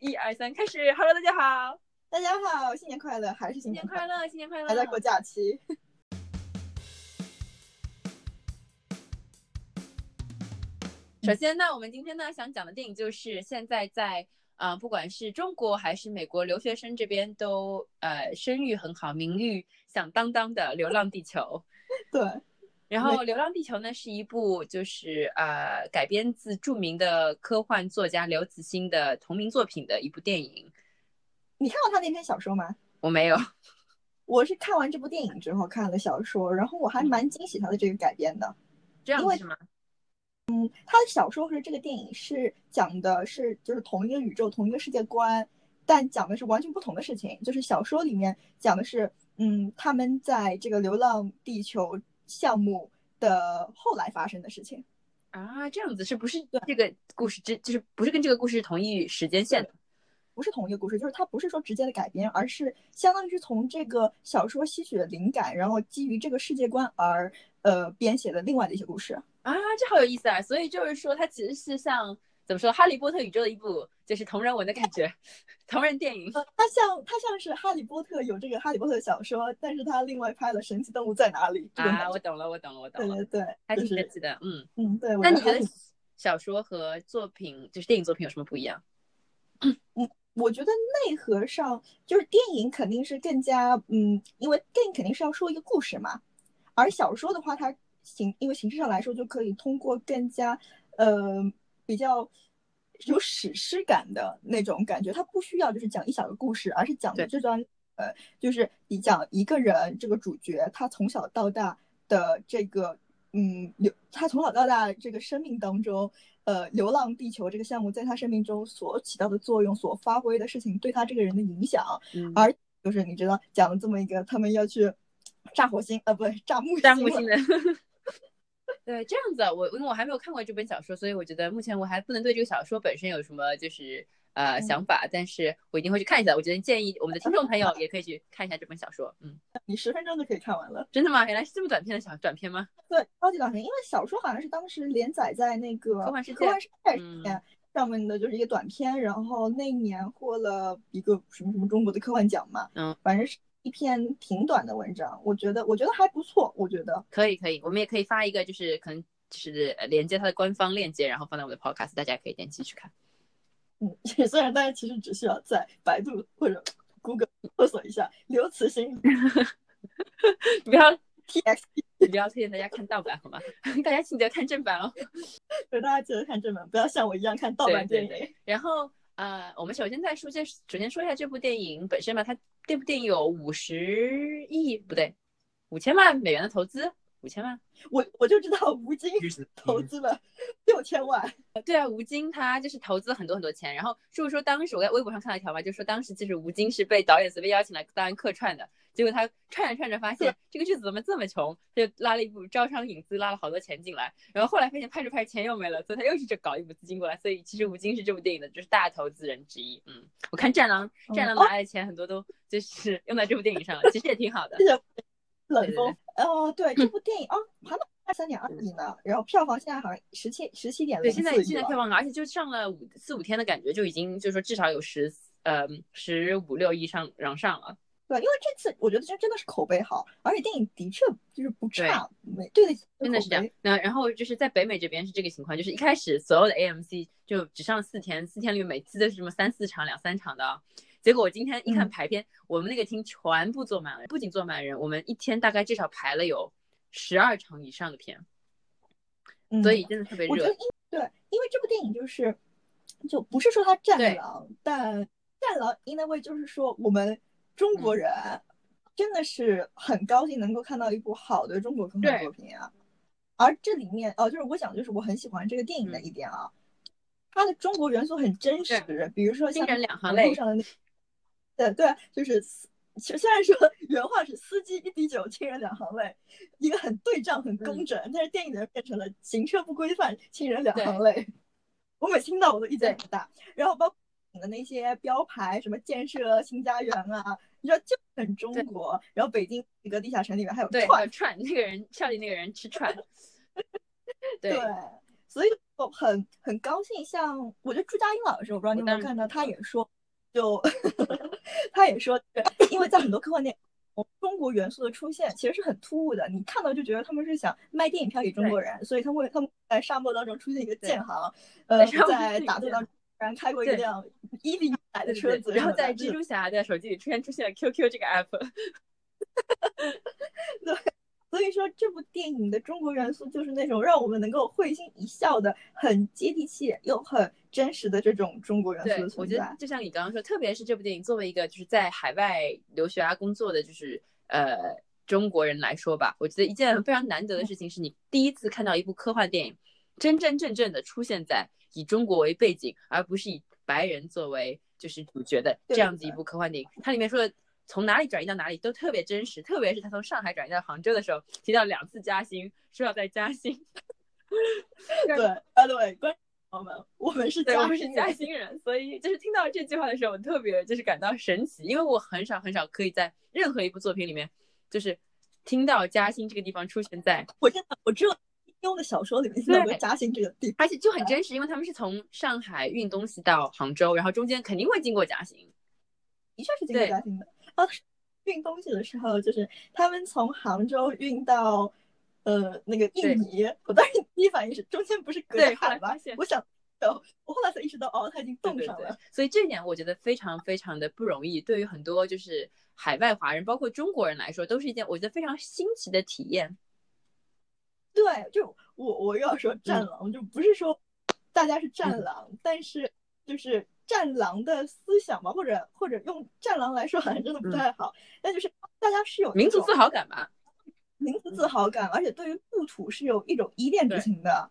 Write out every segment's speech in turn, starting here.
一二三，开始！Hello，大家好，大家好，新年快乐，还是新年快乐，新年快乐，还在过假期。首先呢，我们今天呢想讲的电影就是现在在啊，不管是中国还是美国留学生这边都呃声誉很好、名誉响当当的《流浪地球》。对。然后，《流浪地球》呢是一部就是呃改编自著名的科幻作家刘慈欣的同名作品的一部电影。你看过他那篇小说吗？我没有，我是看完这部电影之后看了小说，然后我还蛮惊喜他的这个改编的。这样是吗？嗯，他的小说和这个电影是讲的是就是同一个宇宙、同一个世界观，但讲的是完全不同的事情。就是小说里面讲的是，嗯，他们在这个《流浪地球》。项目的后来发生的事情啊，这样子是不是这个故事之就是不是跟这个故事是同一时间线的？不是同一个故事，就是它不是说直接的改编，而是相当于是从这个小说吸取了灵感，然后基于这个世界观而呃编写的另外的一些故事啊，这好有意思啊！所以就是说，它其实是像。怎么说？哈利波特宇宙的一部就是同人文的感觉，同人电影。它像它像是哈利波特有这个哈利波特小说，但是它另外拍了《神奇动物在哪里》啊，我懂了，我懂了，我懂了。对对对，还挺神奇的。嗯嗯，对。那你觉得小说和作品就是电影作品有什么不一样？嗯，我觉得内核上就是电影肯定是更加嗯，因为电影肯定是要说一个故事嘛，而小说的话，它形因为形式上来说就可以通过更加呃。比较有史诗感的那种感觉，它不需要就是讲一小个故事，而是讲的这段呃，就是你讲一个人这个主角他从小到大的这个嗯流，他从小到大这个生命当中，呃，流浪地球这个项目在他生命中所起到的作用，所发挥的事情对他这个人的影响，而就是你知道讲了这么一个他们要去炸火星呃，不对，炸木炸木星的。对，这样子，我因为我还没有看过这本小说，所以我觉得目前我还不能对这个小说本身有什么就是呃想法，但是我一定会去看一下。我觉得建议我们的听众朋友也可以去看一下这本小说。嗯，你十分钟就可以看完了，真的吗？原来是这么短篇的小短片吗？对，超级短篇，因为小说好像是当时连载在那个科幻世界科幻世界上面的，就是一个短片，然后那一年获了一个什么什么中国的科幻奖嘛。嗯，反正是。一篇挺短的文章，我觉得我觉得还不错，我觉得可以可以，我们也可以发一个，就是可能就是连接它的官方链接，然后放在我的 podcast，大家可以点击去看。嗯，虽然大家其实只需要在百度或者 Google 搜索一下刘慈欣，不要 TXT，不要推荐大家看盗版好吗？大家记得看正版哦。对，大家记得看正版，不要像我一样看盗版电影。然后。呃，我们首先在说这，首先说一下这部电影本身吧。它这部电影有五十亿不对，五千万美元的投资，五千万。我我就知道吴京投资了六千万。对啊，吴京他就是投资很多很多钱。然后就是说，当时我在微博上看到一条嘛，就说当时就是吴京是被导演随便邀请来当客串的。结果他串着串着发现这个剧组怎么这么穷，就拉了一部招商引资，拉了好多钱进来。然后后来发现拍着拍着钱又没了，所以他又是这搞一部资金过来。所以其实吴京是这部电影的就是大投资人之一。嗯，我看战狼，战狼拿来的钱很多都就是用在这部电影上了，其实也挺好的。冷风哦，对这部电影哦，还能二三点二亿呢。然后票房现在好像十七十七点对，现在现在票房，而且就上了五四五天的感觉，就已经就是说至少有十呃十五六亿上往上了。对，因为这次我觉得这真的是口碑好，而且电影的确就是不差，没对的，真的是这样。那然后就是在北美这边是这个情况，就是一开始所有的 AMC 就只上四天，四天里面每次都是什么三四场、两三场的。结果我今天一看排片，我们那个厅全部坐满了，不仅坐满人，我们一天大概至少排了有十二场以上的片，所以真的特别热。对，因为这部电影就是就不是说它战狼，但战狼 in a way 就是说我们。中国人真的是很高兴能够看到一部好的中国科幻作品啊！而这里面哦，就是我讲，就是我很喜欢这个电影的一点啊，它的中国元素很真实，比如说像路上的那，对对，就是虽然说 原话是司机一滴酒，亲人两行泪，一个很对仗很工整，但是电影里面变成了行车不规范，亲人两行泪。我每听到我都一点很大，然后包括你。的那些标牌，什么建设新家园啊，你知道就很中国。然后北京一个地下城里面还有串串，那个人笑里那个人吃串。对，所以我很很高兴，像我觉得朱佳音老师，我不知道你有没有看到，他也说，就 他也说，因为在很多科幻电影，中国元素的出现其实是很突兀的，你看到就觉得他们是想卖电影票给中国人，所以他们他们在沙漠当中出现一个建行，呃，在打斗当中然开过一辆伊利来的车子，然后在蜘蛛侠的手机里突然出现了 QQ 这个 app，对。所以说，这部电影的中国元素就是那种让我们能够会心一笑的，很接地气又很真实的这种中国元素的存在。我觉得就像你刚刚说，特别是这部电影作为一个就是在海外留学啊工作的就是呃中国人来说吧，我觉得一件非常难得的事情是你第一次看到一部科幻电影真真正正的出现在以中国为背景，而不是以白人作为就是主角的这样子一部科幻电影。它里面说的。从哪里转移到哪里都特别真实，特别是他从上海转移到杭州的时候，提到两次加薪，说要再加薪。对，啊对，观众们，我们是对，我们是嘉兴人，所以就是听到这句话的时候，我特别就是感到神奇，因为我很少很少可以在任何一部作品里面，就是听到嘉兴这个地方出现在。我真的，我只有金庸的小说里面听到过加薪这个地方，而且就很真实，因为他们是从上海运东西到杭州，然后中间肯定会经过嘉兴，的确是经过嘉兴的。哦，运东西的时候，就是他们从杭州运到呃那个印尼，我当时第一反应是中间不是隔着海吗？我想，我后来才意识到，哦，它已经冻上了。所以这点我觉得非常非常的不容易，对于很多就是海外华人，包括中国人来说，都是一件我觉得非常新奇的体验。对，就我我又要说战狼，就不是说大家是战狼，但是就是。战狼的思想吧，或者或者用战狼来说，好像真的不太好。那就是大家是有民族自豪感吧，民族自豪感，而且对于故土是有一种依恋之情的。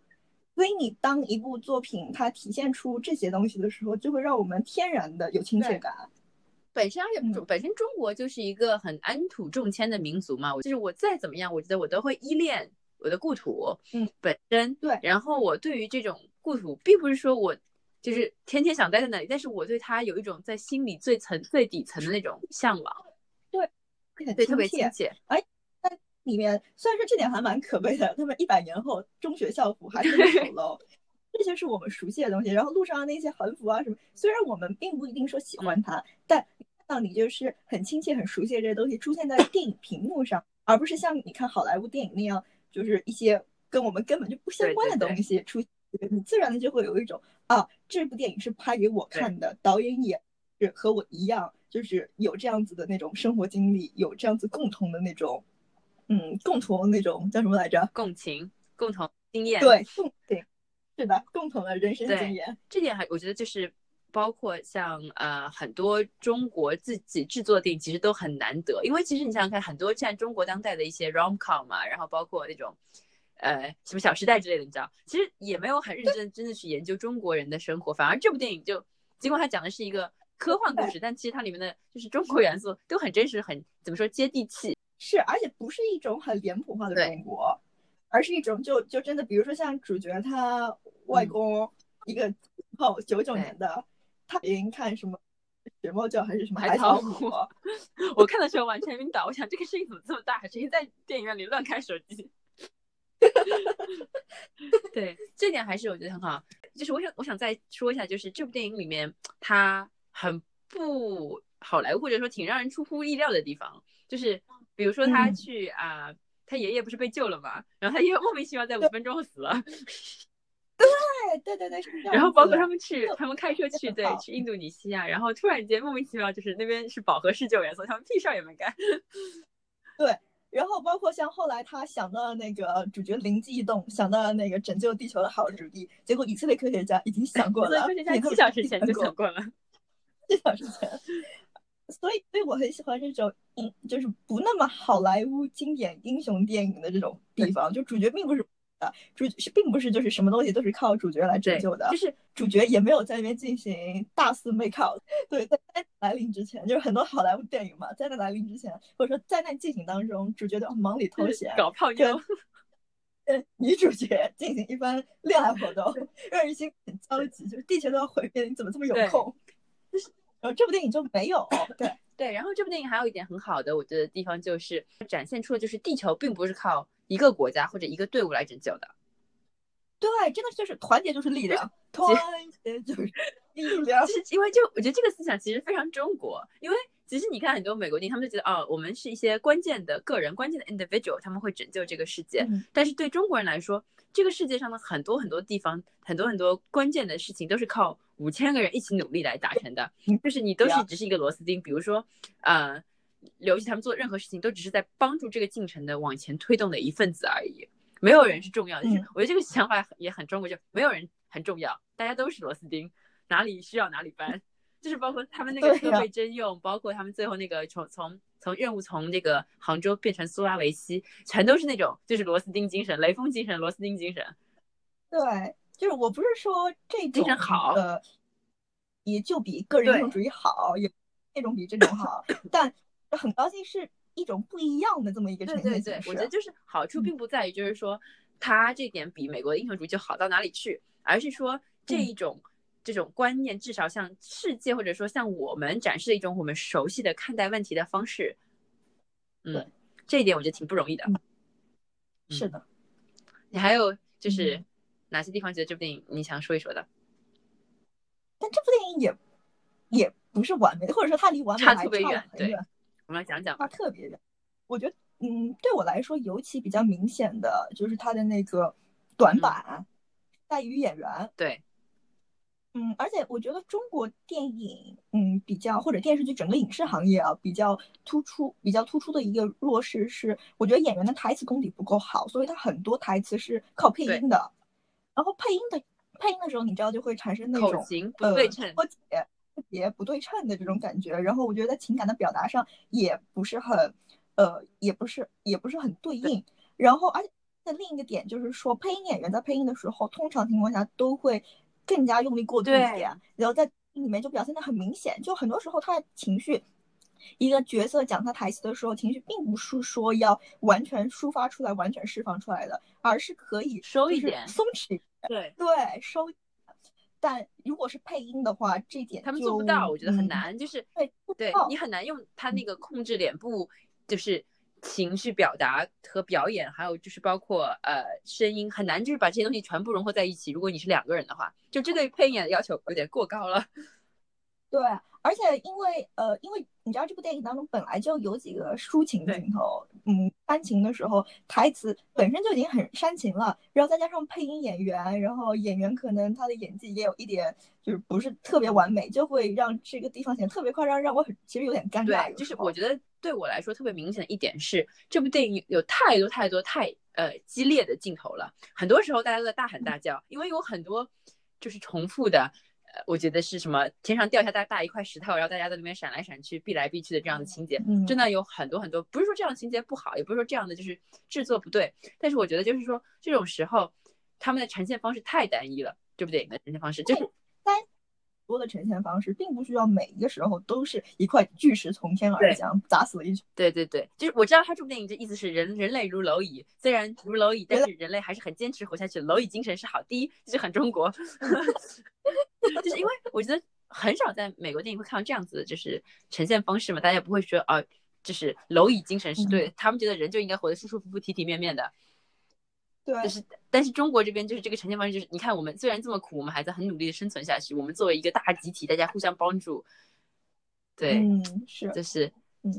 所以你当一部作品它体现出这些东西的时候，就会让我们天然的有亲切感。本身而且本身中国就是一个很安土重迁的民族嘛，就是我再怎么样，我觉得我都会依恋我的故土。嗯，本身对。然后我对于这种故土，并不是说我。就是天天想待在那里，但是我对他有一种在心里最层最底层的那种向往，对，对，特别亲切。哎，在里面虽然说这点还蛮可悲的，他们一百年后中学校服还是丑陋，这些是我们熟悉的东西。然后路上的那些横幅啊什么，虽然我们并不一定说喜欢它，但看到你就是很亲切、很熟悉的这些东西出现在电影屏幕上，而不是像你看好莱坞电影那样，就是一些跟我们根本就不相关的东西出。你自然的就会有一种啊，这部电影是拍给我看的，导演也是和我一样，就是有这样子的那种生活经历，有这样子共同的那种，嗯，共同那种叫什么来着？共情，共同经验。对，共情，是的，共同的人生经验。这点还我觉得就是包括像呃很多中国自己制作的电影，其实都很难得，因为其实你想想看，很多像中国当代的一些 rom com 嘛，然后包括那种。呃，什么《小时代》之类的，你知道，其实也没有很认真真的去研究中国人的生活，反而这部电影就，尽管它讲的是一个科幻故事，但其实它里面的就是中国元素都很真实，很怎么说接地气。是，而且不是一种很脸谱化的中国，而是一种就就真的，比如说像主角他外公一个哦九九年的，他连看什么雪猫叫还是什么海草虎，我看的时候完全晕倒，我想这个声音怎么这么大，谁在电影院里乱开手机？对，这点还是我觉得很好。就是我想，我想再说一下，就是这部电影里面它很不好莱坞，或者说挺让人出乎意料的地方，就是比如说他去啊，他爷爷不是被救了嘛，然后他爷爷莫名其妙在五分钟后死了。对对对对，然后包括他们去，他们开车去，对，去印度尼西亚，然后突然间莫名其妙就是那边是饱和式救援，所以他们屁事儿也没干。对。然后包括像后来他想到那个主角灵机一动，想到了那个拯救地球的好主意，结果以色列科学家已经想过了，科学家几小时前就想过了，几小时前。所以，所以我很喜欢这种，嗯，就是不那么好莱坞经典英雄电影的这种地方，就主角并不是。主是并不是就是什么东西都是靠主角来拯救的，就是主角也没有在那边进行大肆 make out。对，在灾难来临之前，就是很多好莱坞电影嘛，灾难来临之前，或者说灾难进行当中，主角都要忙里偷闲，搞泡妞，跟女主角进行一番恋爱活动，让人心很焦急，就是地球都要毁灭，你怎么这么有空？就是然后这部电影就没有，对 对。然后这部电影还有一点很好的，我觉得地方就是展现出了，就是地球并不是靠。一个国家或者一个队伍来拯救的，对，真的就是团结就是力量，团结就是力量。就是因为就我觉得这个思想其实非常中国，因为其实你看很多美国电影，他们就觉得哦，我们是一些关键的个人、关键的 individual，他们会拯救这个世界。但是对中国人来说，这个世界上的很多很多地方，很多很多关键的事情都是靠五千个人一起努力来达成的。就是你都是只是一个螺丝钉，比如说呃，刘琦他们做任何事情都只是在帮助这个进程的往前推动的一份子而已。没有人是重要的，就是我觉得这个想法也很中国，就没有人很重要，大家都是螺丝钉，哪里需要哪里搬，就是包括他们那个设备征用，包括他们最后那个从从从任务从那个杭州变成苏拉维西，全都是那种就是螺丝钉精神、雷锋精神、螺丝钉精神。对，就是我不是说这种精神好，呃，也就比个人英雄主义好，也那种比这种好，但很高兴是。一种不一样的这么一个呈现对对对，我觉得就是好处并不在于就是说他这点比美国的英雄主义就好到哪里去，而是说这一种这种观念至少向世界或者说向我们展示一种我们熟悉的看待问题的方式。嗯，这一点我觉得挺不容易的。是的，你还有就是哪些地方觉得这部电影你想说一说的？但这部电影也也不是完美的，或者说它离完美差特别远。对。我们来讲讲，它特别的。我觉得，嗯，对我来说，尤其比较明显的就是它的那个短板在于演员。对，嗯，而且我觉得中国电影，嗯，比较或者电视剧整个影视行业啊，比较突出、比较突出的一个弱势是，我觉得演员的台词功底不够好，所以他很多台词是靠配音的。然后配音的配音的时候，你知道就会产生那种口型不对称、脱节。特别不对称的这种感觉，然后我觉得在情感的表达上也不是很，呃，也不是也不是很对应。然后，而且在另一个点就是说，配音演员在配音的时候，通常情况下都会更加用力过度一点，然后在里面就表现的很明显。就很多时候他的情绪，一个角色讲他台词的时候，情绪并不是说要完全抒发出来、完全释放出来的，而是可以收一点、松弛。对对，收。但如果是配音的话，这点他们做不到，我觉得很难。就是对，对你很难用他那个控制脸部，就是情绪表达和表演，还有就是包括呃声音，很难就是把这些东西全部融合在一起。如果你是两个人的话，就这对配音的要求有点过高了。对，而且因为呃，因为你知道这部电影当中本来就有几个抒情镜头，嗯，煽情的时候台词本身就已经很煽情了，然后再加上配音演员，然后演员可能他的演技也有一点就是不是特别完美，就会让这个地方显得特别夸张，让我很其实有点尴尬。对，就是我觉得对我来说特别明显的一点是，这部电影有太多太多太呃激烈的镜头了，很多时候大家都在大喊大叫，因为有很多就是重复的。我觉得是什么天上掉下大大一块石头，然后大家在那边闪来闪去、避来避去的这样的情节，真的有很多很多。不是说这样的情节不好，也不是说这样的就是制作不对，但是我觉得就是说这种时候他们的呈现方式太单一了，这部电影的呈现方式就是单。多的呈现方式，并不需要每一个时候都是一块巨石从天而降，砸死了一群。对对对，就是我知道他这部电影的意思是人人类如蝼蚁，虽然如蝼蚁，但是人类还是很坚持活下去。蝼蚁精神是好，第一就是很中国，就是因为我觉得很少在美国电影会看到这样子的就是呈现方式嘛，大家不会说啊，就是蝼蚁精神是对，他们觉得人就应该活得舒舒服服、体体面面的。对，就是，但是中国这边就是这个呈现方式，就是你看我们虽然这么苦，我们还在很努力的生存下去。我们作为一个大集体，大家互相帮助，对，嗯，是，就是，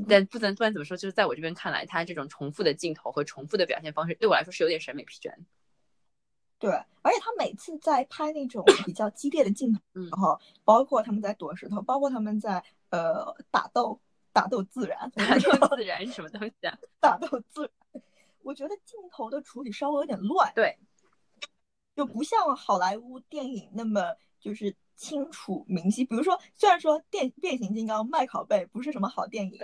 但不能不管怎么说，就是在我这边看来，他这种重复的镜头和重复的表现方式，对我来说是有点审美疲倦。对，而且他每次在拍那种比较激烈的镜头，然后包括他们在躲石头，包括他们在呃打斗，打斗自然，打斗自然是什么东西啊？打斗自然。我觉得镜头的处理稍微有点乱，对，就不像好莱坞电影那么就是清楚明晰。比如说，虽然说电变形金刚麦考贝不是什么好电影，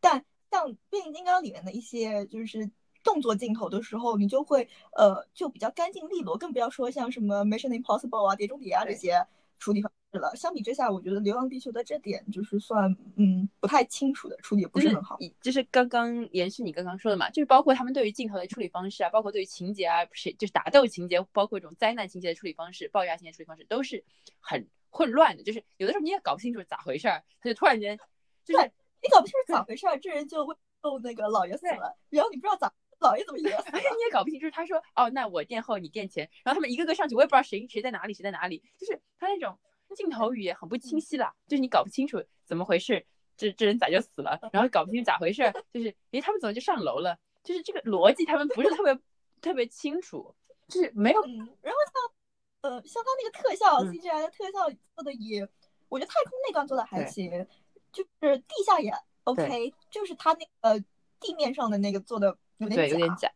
但像变形金刚里面的一些就是动作镜头的时候，你就会呃就比较干净利落，更不要说像什么 Mission Impossible 啊、碟中谍啊这些处理方。了，相比之下，我觉得《流浪地球》的这点就是算嗯不太清楚的处理，不是很好。就是刚刚延续你刚刚说的嘛，就是包括他们对于镜头的处理方式啊，包括对于情节啊，不是就是打斗情节，包括这种灾难情节的处理方式、爆炸情节处理方式，都是很混乱的。就是有的时候你也搞不清楚咋回事儿，他就突然间，就是你搞不清楚咋回事儿，这人就会揍那个老爷死了，然后你不知道咋。老爷怎么也你也搞不清就是。他说哦，那我垫后，你垫前，然后他们一个个上去，我也不知道谁谁在哪里，谁在哪里，就是他那种镜头语言很不清晰了，就是你搞不清楚怎么回事，这这人咋就死了，然后搞不清楚咋回事，就是诶他们怎么就上楼了，就是这个逻辑他们不是特别特别清楚，就是没有。嗯，然后像呃像他那个特效嗯。CGI 的特效做的也，我觉得太空那段做的还行，就是地下也 OK，就是他那个地面上的那个做的有点对，有点。假。假，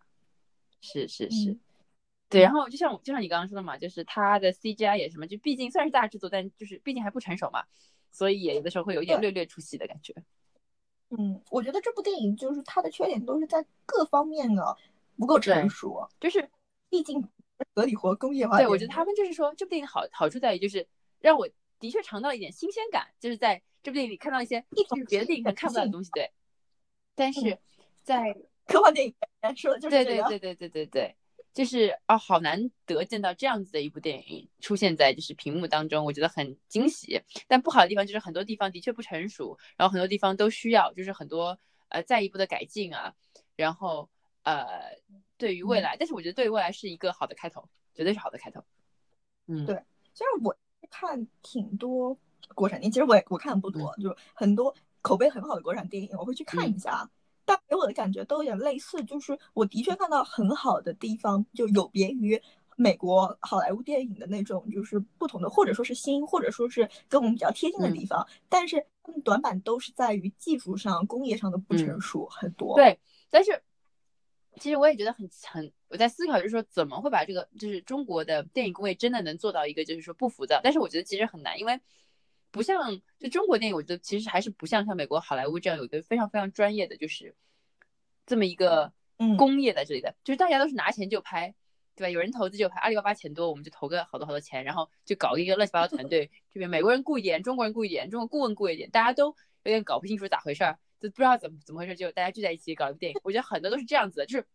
是是是，嗯对。然后就像我就像你刚刚说的嘛，就是它的 CGI 也什么，就毕竟虽然是大制作，但就是毕竟还不成熟嘛，所以也有的时候会有一点略略出戏的感觉。嗯，我觉得这部电影就是它的缺点都是在各方面的不够成熟，就是毕竟合理活工业化对，我觉得他们就是说这部电影好好处在于就是让我的确尝到一点新鲜感，就是在这部电影里看到一些一种就是别的电影可能看不到的东西，对。但是嗯在科幻电影说的就是对。对对对对对对，就是啊，好难得见到这样子的一部电影出现在就是屏幕当中，我觉得很惊喜。但不好的地方就是很多地方的确不成熟，然后很多地方都需要就是很多呃再一步的改进啊，然后呃对于未来，但是我觉得对于未来是一个好的开头，绝对是好的开头。嗯，对虽然我看挺多国产电影，其实我也我看的不多，就是很多口碑很好的国产电影，我会去看一下。但给我的感觉都有点类似，就是我的确看到很好的地方，就有别于美国好莱坞电影的那种，就是不同的，或者说是新，或者说是跟我们比较贴近的地方。但是他们短板都是在于技术上、工业上的不成熟很多。对，但是其实我也觉得很很，我在思考，就是说怎么会把这个就是中国的电影工业真的能做到一个就是说不浮躁，但是我觉得其实很难，因为不像就中国电影，我觉得其实还是不像像美国好莱坞这样有一个非常非常专业的就是这么一个嗯工业在这里的，就是大家都是拿钱就拍。对吧？有人投资就拍，阿里巴巴钱多，我们就投个好多好多钱，然后就搞一个乱七八糟团队。这边美国人雇一点，中国人雇一点，中国顾问雇一点，大家都有点搞不清楚咋回事儿，就不知道怎么怎么回事，就大家聚在一起搞一部电影。我觉得很多都是这样子的，就是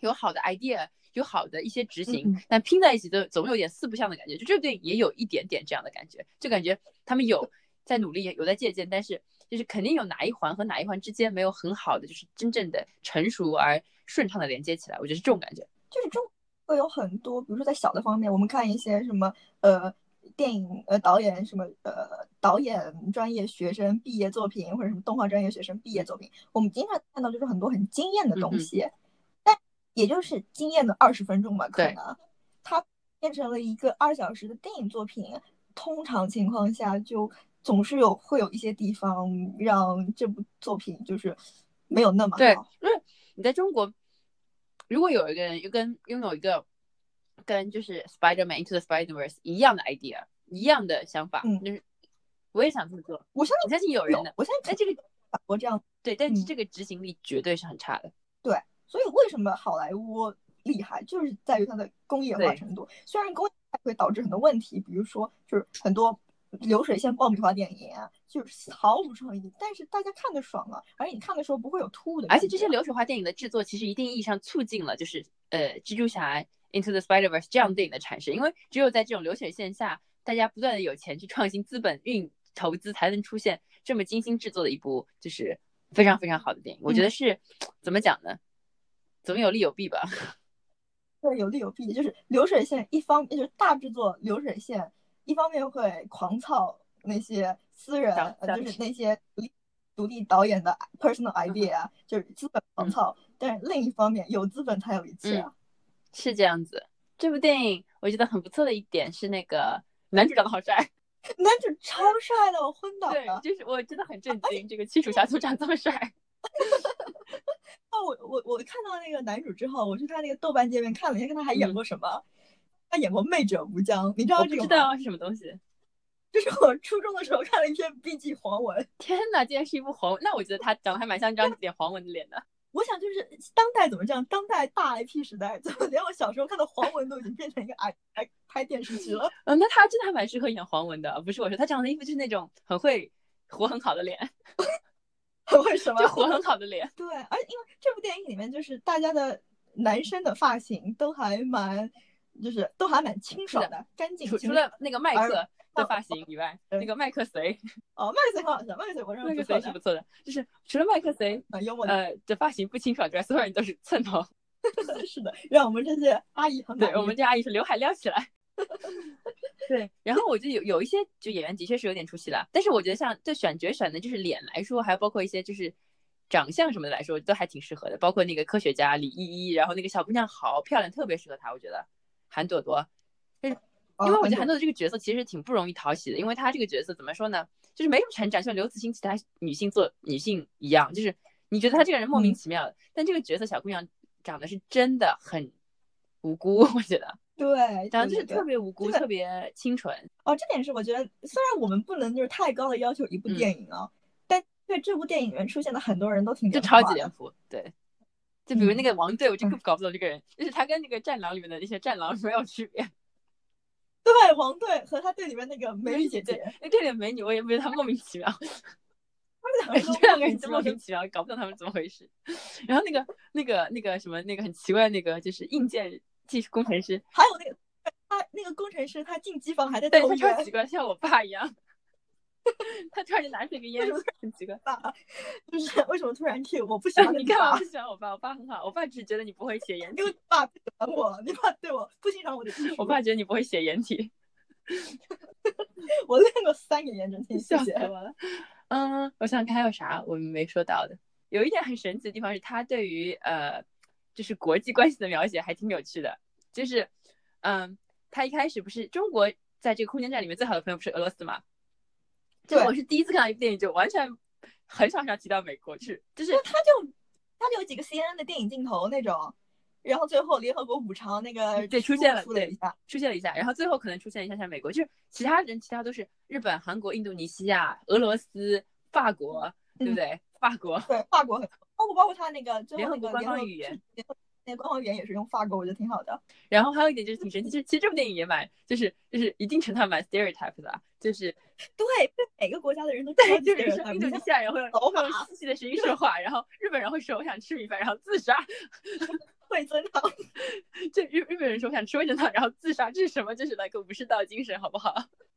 有好的 idea，有好的一些执行，但拼在一起都总有点四不像的感觉。就这部电影也有一点点这样的感觉，就感觉他们有在努力，有在借鉴，但是就是肯定有哪一环和哪一环之间没有很好的，就是真正的成熟而顺畅的连接起来。我觉得是这种感觉。就是中会有很多，比如说在小的方面，我们看一些什么呃电影呃导演什么呃导演专业学生毕业作品，或者什么动画专业学生毕业作品，我们经常看到就是很多很惊艳的东西，但也就是惊艳的二十分钟吧，可能它变成了一个二小时的电影作品，通常情况下就总是有会有一些地方让这部作品就是没有那么对好。，因为你在中国，如果有一个人又跟拥有一个跟就是 Spider-Man Into the Spider-Verse 一样的 idea，一样的想法，嗯就是我也想这么做，我相我相信有人的，我相信在这个法国这样。对，但是嗯这个执行力绝对是很差的。所以为什么好莱坞厉害，就是在于它的工业化程度。虽然工业化会导致很多问题，比如说就是很多流水线爆米花电影啊，就是毫无创意，但是大家看的爽了，而且你看的时候不会有突兀的。而且这些流水化电影的制作，其实一定意义上促进了就是呃蜘蛛侠 Into the Spider-Verse 这样的电影的产生，因为只有在这种流水线下，大家不断的有钱去创新资本运投资，才能出现这么精心制作的一部就是非常非常好的电影。我觉得是怎么讲呢？总有利有弊吧。对有利有弊，就是流水线一方就是大制作流水线，一方面会狂操那些私人，呃，就是那些独立独立导演的 personal idea 啊，就是资本狂操，但是另一方面有资本才有一切啊。是这样子。这部电影我觉得很不错的一点是那个男主长得好帅，男主超帅的，我昏倒对了，。就是我真的很震惊，这个七鼠侠组长这么帅。哦，我我我看到那个男主之后，我去他那个豆瓣界面看了一下，看他还演过什么。他演过《媚者无疆》，你知道不这个吗？知道是什么东西。就是我初中的时候看了一篇 B G 黄文。天呐，竟然是一部黄文，那我觉得他长得还蛮像一张脸黄文的脸的。我想就是当代怎么这样？当代大 IP 时代，怎么连我小时候看的黄文都已经变成一个 I 来拍电视剧了？嗯，那他真的还蛮适合演黄文的，不是我说，他长得一副就是那种很会活很好的脸，为什么就？活很好的脸。对，而因为这部电影里面就是大家的男生的发型都还蛮，就是都还蛮清爽的，干净除。除了那个麦克的发型以外，嗯那个麦克谁，哦，麦克谁很好笑，麦克谁我认为麦克不错的，随是不错的，就是除了麦克随很幽默的。呃的发型不清爽之外，所有人都是寸头。是的，让我们这些阿姨很对我们这阿姨是刘海撩起来。对，然后我就有有一些就演员的确是有点出息了，但是我觉得像对选角选的就是脸来说，还有包括一些就是长相什么的来说，都还挺适合的。包括那个科学家李依依，然后那个小姑娘好漂亮，特别适合她，我觉得韩朵朵。但是因为我觉得韩朵朵这个角色其实挺不容易讨喜的，因为她这个角色怎么说呢，就是没什么成长，像刘慈欣其他女性做女性一样，就是你觉得她这个人莫名其妙的，但这个角色小姑娘长得是真的很无辜，我觉得。对，然后就是特别无辜，特别清纯。哦，这点是我觉得，虽然我们不能就是太高的要求一部电影啊，但对这部电影里面出现的很多人都挺就超级脸谱。对，就比如那个王队，我就搞不懂这个人，就是他跟那个战狼里面的那些战狼 没有区别。对，王队和他队里面那个美女姐姐，那队里美女我也不觉得她莫名其妙。他们两个 这两个人就莫名其妙，搞不懂他们怎么回事。然后那个那个那个什么那个很奇怪那个就是硬件。技术工程师，还有那个他那个工程师，他进机房还在抽烟，超奇怪，像我爸一样。他突然就拿出一个烟，很奇怪。爸，就是 为什么突然 Q？我不喜欢你干嘛不喜欢我爸？我爸很好，我爸只觉得你不会写颜体。因为爸不喜欢我，你爸对我不欣赏我的技术。我爸觉得你不会写颜体。我练过三个颜真题，笑死我了。嗯，我想想看还有啥我们没说到的。有一点很神奇的地方是他对于呃。就是国际关系的描写还挺有趣的，就是，嗯，他一开始不是中国在这个空间站里面最好的朋友不是俄罗斯嘛？就我是第一次看到一部电影，就完全很少少提到美国去，就是他就他就有几个 CNN 的电影镜头那种，然后最后联合国五常那个对出现了出了一下，出现了一下，然后最后可能出现一下像美国，就是其他人其他都是日本、韩国、印度尼西亚、俄罗斯、法国，对不对？法国对法国。包括包括他那个联合国官方语言，那官方语言也是用法国，我觉得挺好的。然后还有一点就是挺神奇，就是其实这部电影也蛮，就是就是一定程度上蛮 stereotype 的，就是对对每个国家的人都对，就是印度尼西亚人会用会用细细的声音说话，然后日本人会说我想吃米饭，然后自杀。味增汤，这日日本人说我想吃味增汤，然后自杀，这是什么？就是来个武士道精神，好不好？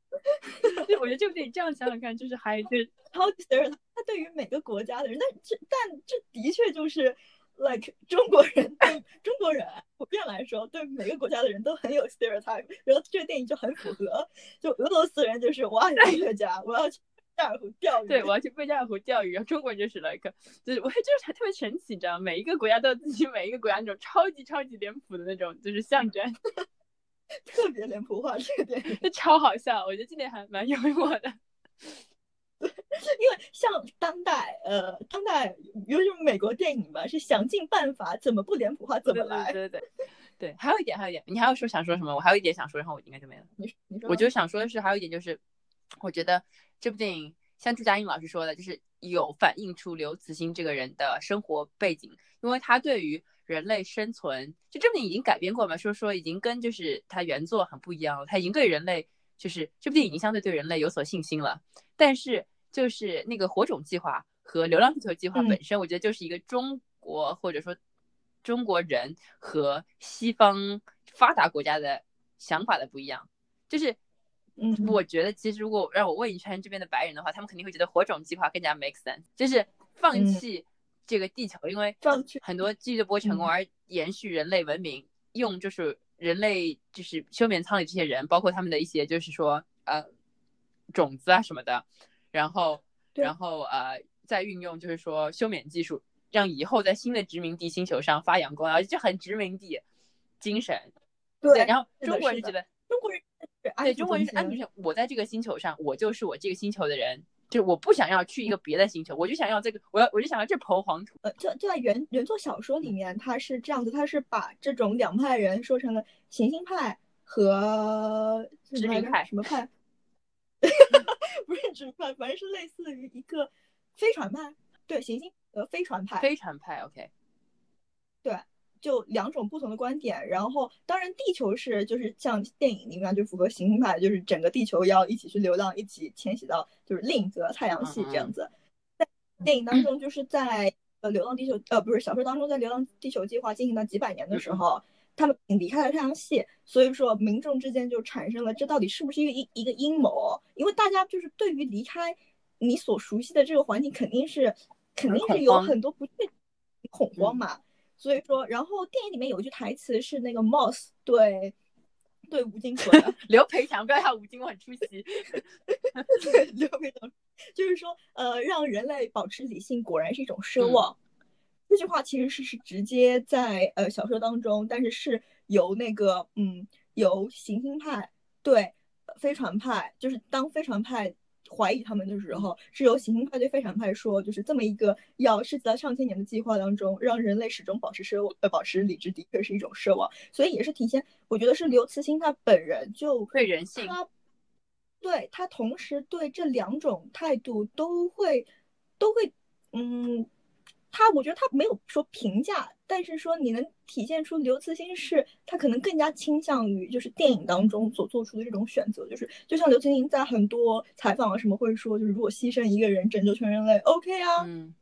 就我觉得这部电影这样想想看，就是还就是 超级 stereotype。他对于每个国家的人，但这但这的确就是 like 中国人对中国人普遍来说，对每个国家的人都很有 stereotype。然后这个电影就很符合，就俄罗斯人就是我爱科学家，我要去贝加尔湖钓鱼。对，我要去贝加尔湖钓鱼。然后中国人就是 like 就是我就是特别神奇，你知道每一个国家都有自己 每一个国家那种超级超级脸谱的那种就是象征。特别脸谱化这个电影，就 超好笑，我觉得这点还蛮幽默的。对因为像当代呃，当代尤其是美国电影吧，是想尽办法怎么不脸谱化怎么来。对对对对，还有一点，还有一点，你还要说想说什么？我还有一点想说，然后我应该就没了。你你说，我就想说的是，还有一点就是，我觉得这部电影像朱家英老师说的，就是有反映出刘慈欣这个人的生活背景，因为他对于。人类生存，就这部电影已经改编过嘛？说说已经跟就是他原作很不一样了。他已经对人类，就是这部电影已经相对对人类有所信心了。但是就是那个火种计划和流浪地球计划本身，我觉得就是一个中国或者说中国人和西方发达国家的想法的不一样。就是，嗯，我觉得其实如果让我问一圈这边的白人的话，他们肯定会觉得火种计划更加 make sense，就是放弃。这个地球因为放弃很多基于的波成功而延续人类文明，用就是人类就是休眠舱里这些人，包括他们的一些就是说呃种子啊什么的，然后然后呃再运用就是说休眠技术，让以后在新的殖民地星球上发扬光大，就很殖民地精神。对，然后中国人觉得中国人对中国人是安全，我在这个星球上，我就是我这个星球的人。就我不想要去一个别的星球，我就想要这个，我要我就想要这抔黄土。呃，就就在原原作小说里面，他是这样子，他是把这种两派人说成了行星派和殖民派，什么派？不是殖民派，反正是类似于一个飞船派，对，行星呃飞船派，飞船派，OK，对。就两种不同的观点，然后当然地球是就是像电影里面就符合行星派，就是整个地球要一起去流浪，一起迁徙到就是另一个太阳系这样子。在电影当中，就是在呃流浪地球呃不是小说当中，在流浪地球计划进行到几百年的时候，他们离开了太阳系，所以说民众之间就产生了这到底是不是一个一一个阴谋？因为大家就是对于离开你所熟悉的这个环境，肯定是肯定是有很多不确恐慌嘛。所以说，然后电影里面有一句台词是那个 Moss 对对吴京说的，刘培强，不要让吴京，我很出戏。对，刘培强就是说，呃，让人类保持理性果然是一种奢望。这句话其实是是直接在呃小说当中，但是是由那个嗯由行星派对飞船派，就是当飞船派怀疑他们的时候，是由行星派对飞船派说，就是这么一个要涉及到上千年的计划当中，让人类始终保持奢呃保持理智，的确是一种奢望。所以也是体现，我觉得是刘慈欣他本人就对人性，他对他同时对这两种态度都会都会嗯。他我觉得他没有说评价，但是说你能体现出刘慈欣是他可能更加倾向于就是电影当中所做出的这种选择，就是就像刘慈欣在很多采访啊什么会说，就是如果牺牲一个人拯救全人类，OK 啊，嗯，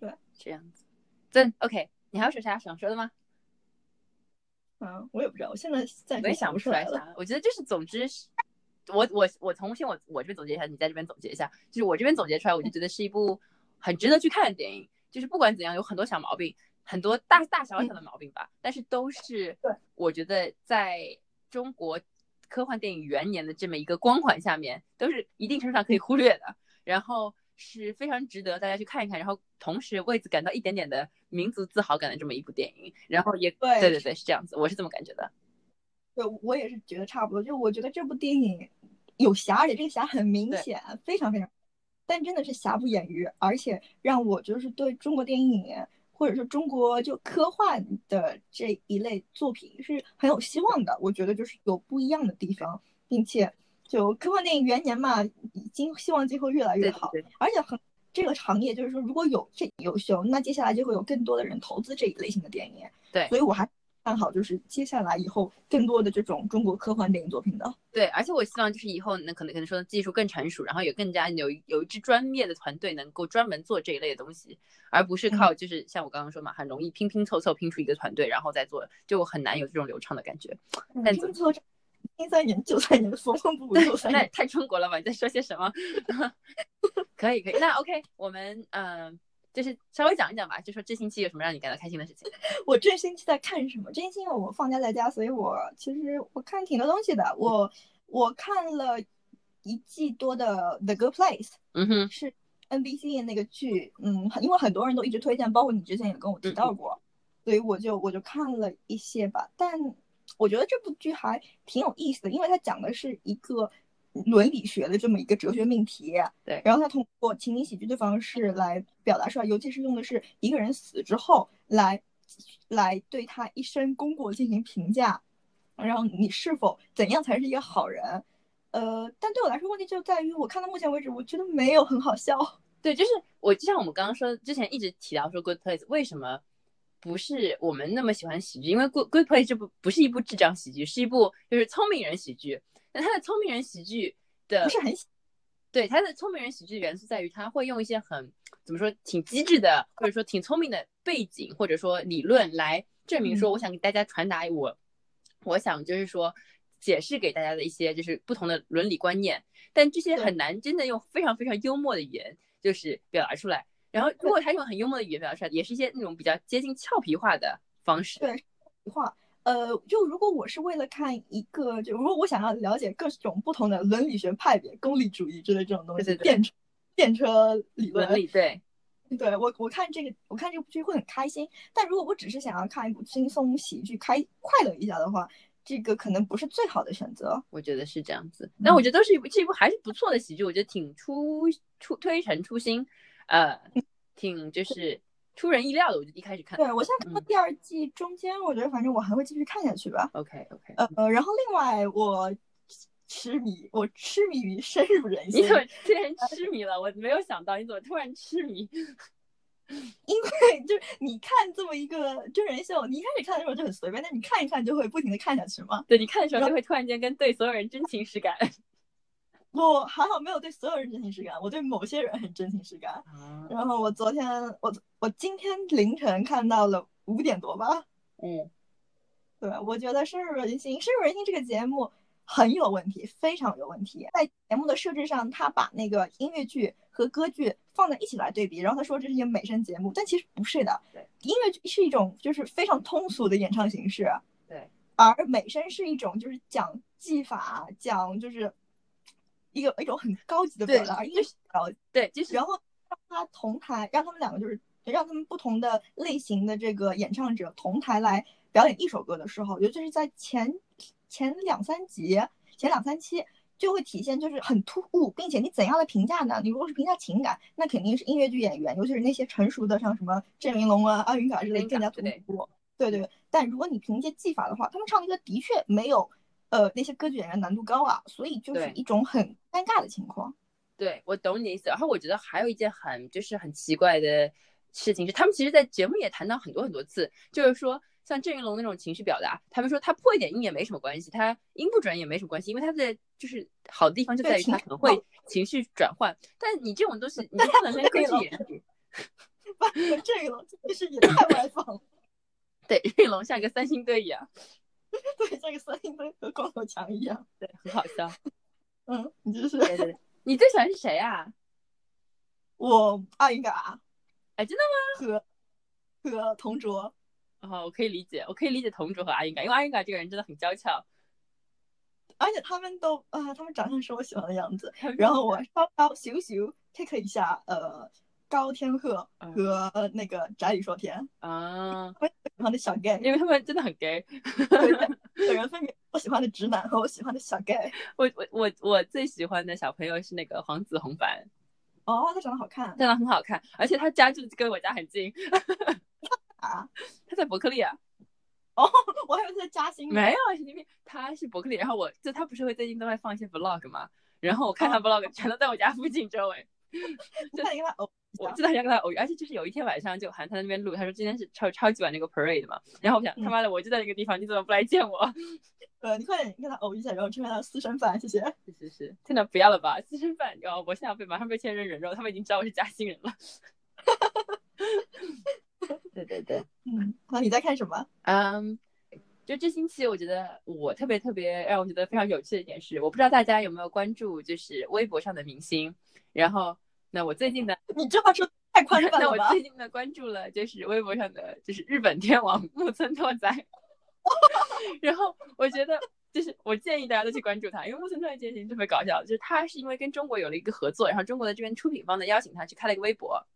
对，这样子，对，OK，你还有啥想说的吗？啊，我也不知道，我现在暂时想不出来啥。我觉得就是，总之，我我我重新我我这边总结一下，你在这边总结一下，就是我这边总结出来，我就觉得是一部很值得去看的电影。就是不管怎样，有很多小毛病，很多大大小小的毛病吧，但是都是对，我觉得在中国科幻电影元年的这么一个光环下面，都是一定程度上可以忽略的，然后是非常值得大家去看一看，然后同时为此感到一点点的民族自豪感的这么一部电影，然后也对对对对是这样子，我是这么感觉的。对，我也是觉得差不多，就我觉得这部电影有瑕，而且这个瑕很明显，非常非常。但真的是瑕不掩瑜，而且让我就是对中国电影或者说中国就科幻的这一类作品是很有希望的。我觉得就是有不一样的地方，并且就科幻电影元年嘛，已经希望今后越来越好。而且很这个行业就是说，如果有这优秀，那接下来就会有更多的人投资这一类型的电影。对，所以我还。看好就是接下来以后更多的这种中国科幻电影作品的。对，而且我希望就是以后能可能可能说技术更成熟，然后也更加有有一支专业的团队能够专门做这一类的东西，而不是靠就是像我刚刚说嘛，很容易拼拼凑凑拼出一个团队，然后再做，就很难有这种流畅的感觉。但拼凑拼三年九三年缝缝补补九三 年，太中国了吧？你在说些什么？可以可以，那 OK，我们嗯。就是稍微讲一讲吧，就说这星期有什么让你感到开心的事情？我这星期在看什么？这星期因为我放假在家，所以我其实我看挺多东西的。我我看了一季多的《The Good Place》，嗯哼，是 NBC 的那个剧，嗯，因为很多人都一直推荐，包括你之前也跟我提到过，所以我就我就看了一些吧。但我觉得这部剧还挺有意思的，因为它讲的是一个。伦理学的这么一个哲学命题，对，然后他通过情景喜剧的方式来表达出来，尤其是用的是一个人死之后来，来对他一生功过进行评价，然后你是否怎样才是一个好人？呃，但对我来说问题就在于，我看到目前为止，我觉得没有很好笑。对，就是我就像我们刚刚说，之前一直提到说《Good Place》为什么不是我们那么喜欢喜剧？因为《Good Good Place》这部不是一部智障喜剧，是一部就是聪明人喜剧。那他的聪明人喜剧的不是很，对他的聪明人喜剧元素在于他会用一些很怎么说挺机智的或者说挺聪明的背景或者说理论来证明说我想给大家传达我我想就是说解释给大家的一些就是不同的伦理观念，但这些很难真的用非常非常幽默的语言就是表达出来。然后如果他用很幽默的语言表达出来，也是一些那种比较接近俏皮话的方式。对，话。呃，就如果我是为了看一个，就如果我想要了解各种不同的伦理学派别、功利主义之类这种东西，电车电车理论，对，对我我看这个我看这部剧会很开心。但如果我只是想要看一部轻松喜剧、开快乐一下的话，这个可能不是最好的选择。我觉得是这样子，但我觉得都是一部这一部还是不错的喜剧，我觉得挺出出推陈出新，呃，挺就是。出人意料的，我就一开始看。对我现在看到第二季中间，我觉得反正我还会继续看下去吧。OK OK。呃呃，然后另外我痴迷，我痴迷于深入人心。你怎么突然痴迷了？我没有想到你怎么突然痴迷。因为就是你看这么一个真人秀，你一开始看的时候就很随便，但你看一看就会不停的看下去嘛。对，你看的时候就会突然间跟对所有人真情实感。我还好没有对所有人真情实感，我对某些人很真情实感。然后我昨天，我我今天凌晨看到了五点多吧。嗯，对，我觉得深入人心，深入人心这个节目很有问题，非常有问题。在节目的设置上，他把那个音乐剧和歌剧放在一起来对比，然后他说这是一个美声节目，但其实不是的。对，音乐剧是一种就是非常通俗的演唱形式。对，而美声是一种就是讲技法，讲就是一个一种很高级的表达，因为对，就是然后让他同台，让他们两个就是让他们不同的类型的这个演唱者同台来表演一首歌的时候，尤其是在前前两三集、前两三期。就会体现就是很突兀，并且你怎样来评价呢？你如果是评价情感，那肯定是音乐剧演员，尤其是那些成熟的，像什么郑云龙啊、阿云嘎之类更加突兀。对对。但如果你凭借技法的话，他们唱的歌的确没有呃那些歌剧演员难度高啊，所以就是一种很尴尬的情况。对，我懂你的意思。然后我觉得还有一件很就是很奇怪的事情是，他们其实在节目也谈到很多很多次，就是说。像郑云龙那种情绪表达，他们说他破一点音也没什么关系，他音不准也没什么关系，因为他的就是好的地方就在于他可能会情绪转换。但你这种东西，你不能跟歌剧演。郑云龙真的是也太外放了。对，郑云龙像一个三星堆一样。对，这个声音跟和光头强一样。对，很好笑。嗯，你就是。对对对。你最喜欢是谁啊？我阿云嘎。哎，真的吗？和和同桌。哦，我可以理解，我可以理解同桌和阿英嘎，因为阿英嘎这个人真的很娇俏，而且他们都啊，他们长相是我喜欢的样子。然后我稍稍羞羞 take 一下，呃，高天鹤和那个翟李硕田啊，我喜欢的小 gay，因为他们真的很 gay。本人分别我喜欢的直男和我喜欢的小 gay。我我我我最喜欢的小朋友是那个黄子弘凡。哦，他长得好看，长得很好看，而且他家就跟我家很近。啊，他在伯克利啊！哦，我还以为他在嘉兴。没有，神经病，他是伯克利。然后我就他不是会最近都会放一些 vlog 吗？然后我看他 vlog 全都在我家附近周围。就他跟他偶，我就在家跟他偶遇，而且就是有一天晚上就好像他在那边录，他说今天是超超级晚那个 parade 嘛。然后我想他妈的我就在那个地方，你怎么不来见我？呃，你快点跟他偶遇一下，然后吃饭他私生饭，谢谢。是 是是，真的不要了吧，私生饭。然后我现在被马上被签成人肉，他们已经知道我是嘉兴人了。对对对，嗯，那你在看什么？嗯，就这星期，我觉得我特别特别让我觉得非常有趣的一点是，我不知道大家有没有关注，就是微博上的明星。然后，那我最近呢，你这话说太宽 泛了那我最近呢关注了，就是微博上的，就是日本天王木村拓哉。然后我觉得，就是我建议大家都去关注他，因为木村拓哉这件事情特别搞笑，就是他是因为跟中国有了一个合作，然后中国的这边出品方呢邀请他去开了一个微博。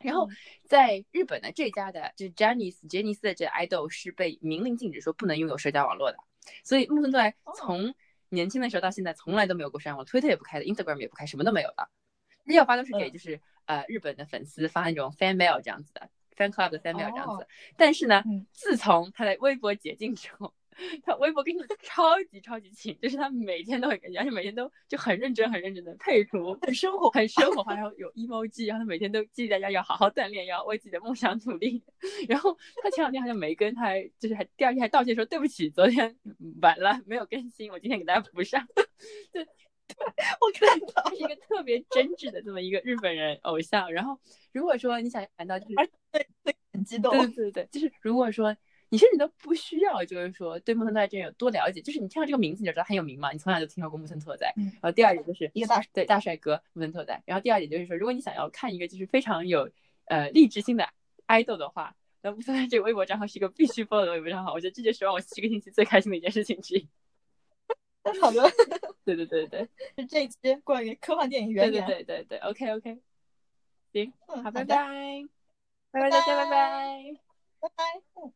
然后在日本的这家的，就是 Janice 杰尼斯的这 idol 是被明令禁止说不能拥有社交网络的，所以木村拓哉从年轻的时候到现在从来都没有过社交网，Twitter 也不开的，Instagram 也不开，什么都没有的，要发都是给就是呃日本的粉丝发那种 fan mail 这样子的，fan club 的 fan mail 这样子。但是呢，自从他的微博解禁之后。他微博跟你超级超级勤，就是他每天都会更新，而且每天都就很认真很认真的配图，很生活很生活化，然后有 emoji，然后他每天都激励大家要好好锻炼，要为自己的梦想努力。然后他前两天好像没更，他还就是还第二天还道歉说对不起，昨天晚了没有更新，我今天给大家补上。对，我看到是一个特别真挚的这么一个日本人偶像。然后如果说你想谈到就是，对对很激动，对对对，就是如果说。你甚至都不需要，就是说对木村拓哉这有多了解，就是你听到这个名字你就知道很有名嘛，你从小就听说过木村拓哉。然后第二点就是一个大对大帅哥木村拓哉。然后第二点就是说，如果你想要看一个就是非常有呃励志性的爱豆的话，那木村拓哉这个微博账号是一个必须 follow 的微博账号。我觉得这就是让我七个星期最开心的一件事情之一。好的，对对对对，是这一期关于科幻电影原点。对对对对对，OK OK，行，好，拜拜，拜拜再见，拜拜，拜拜，嗯。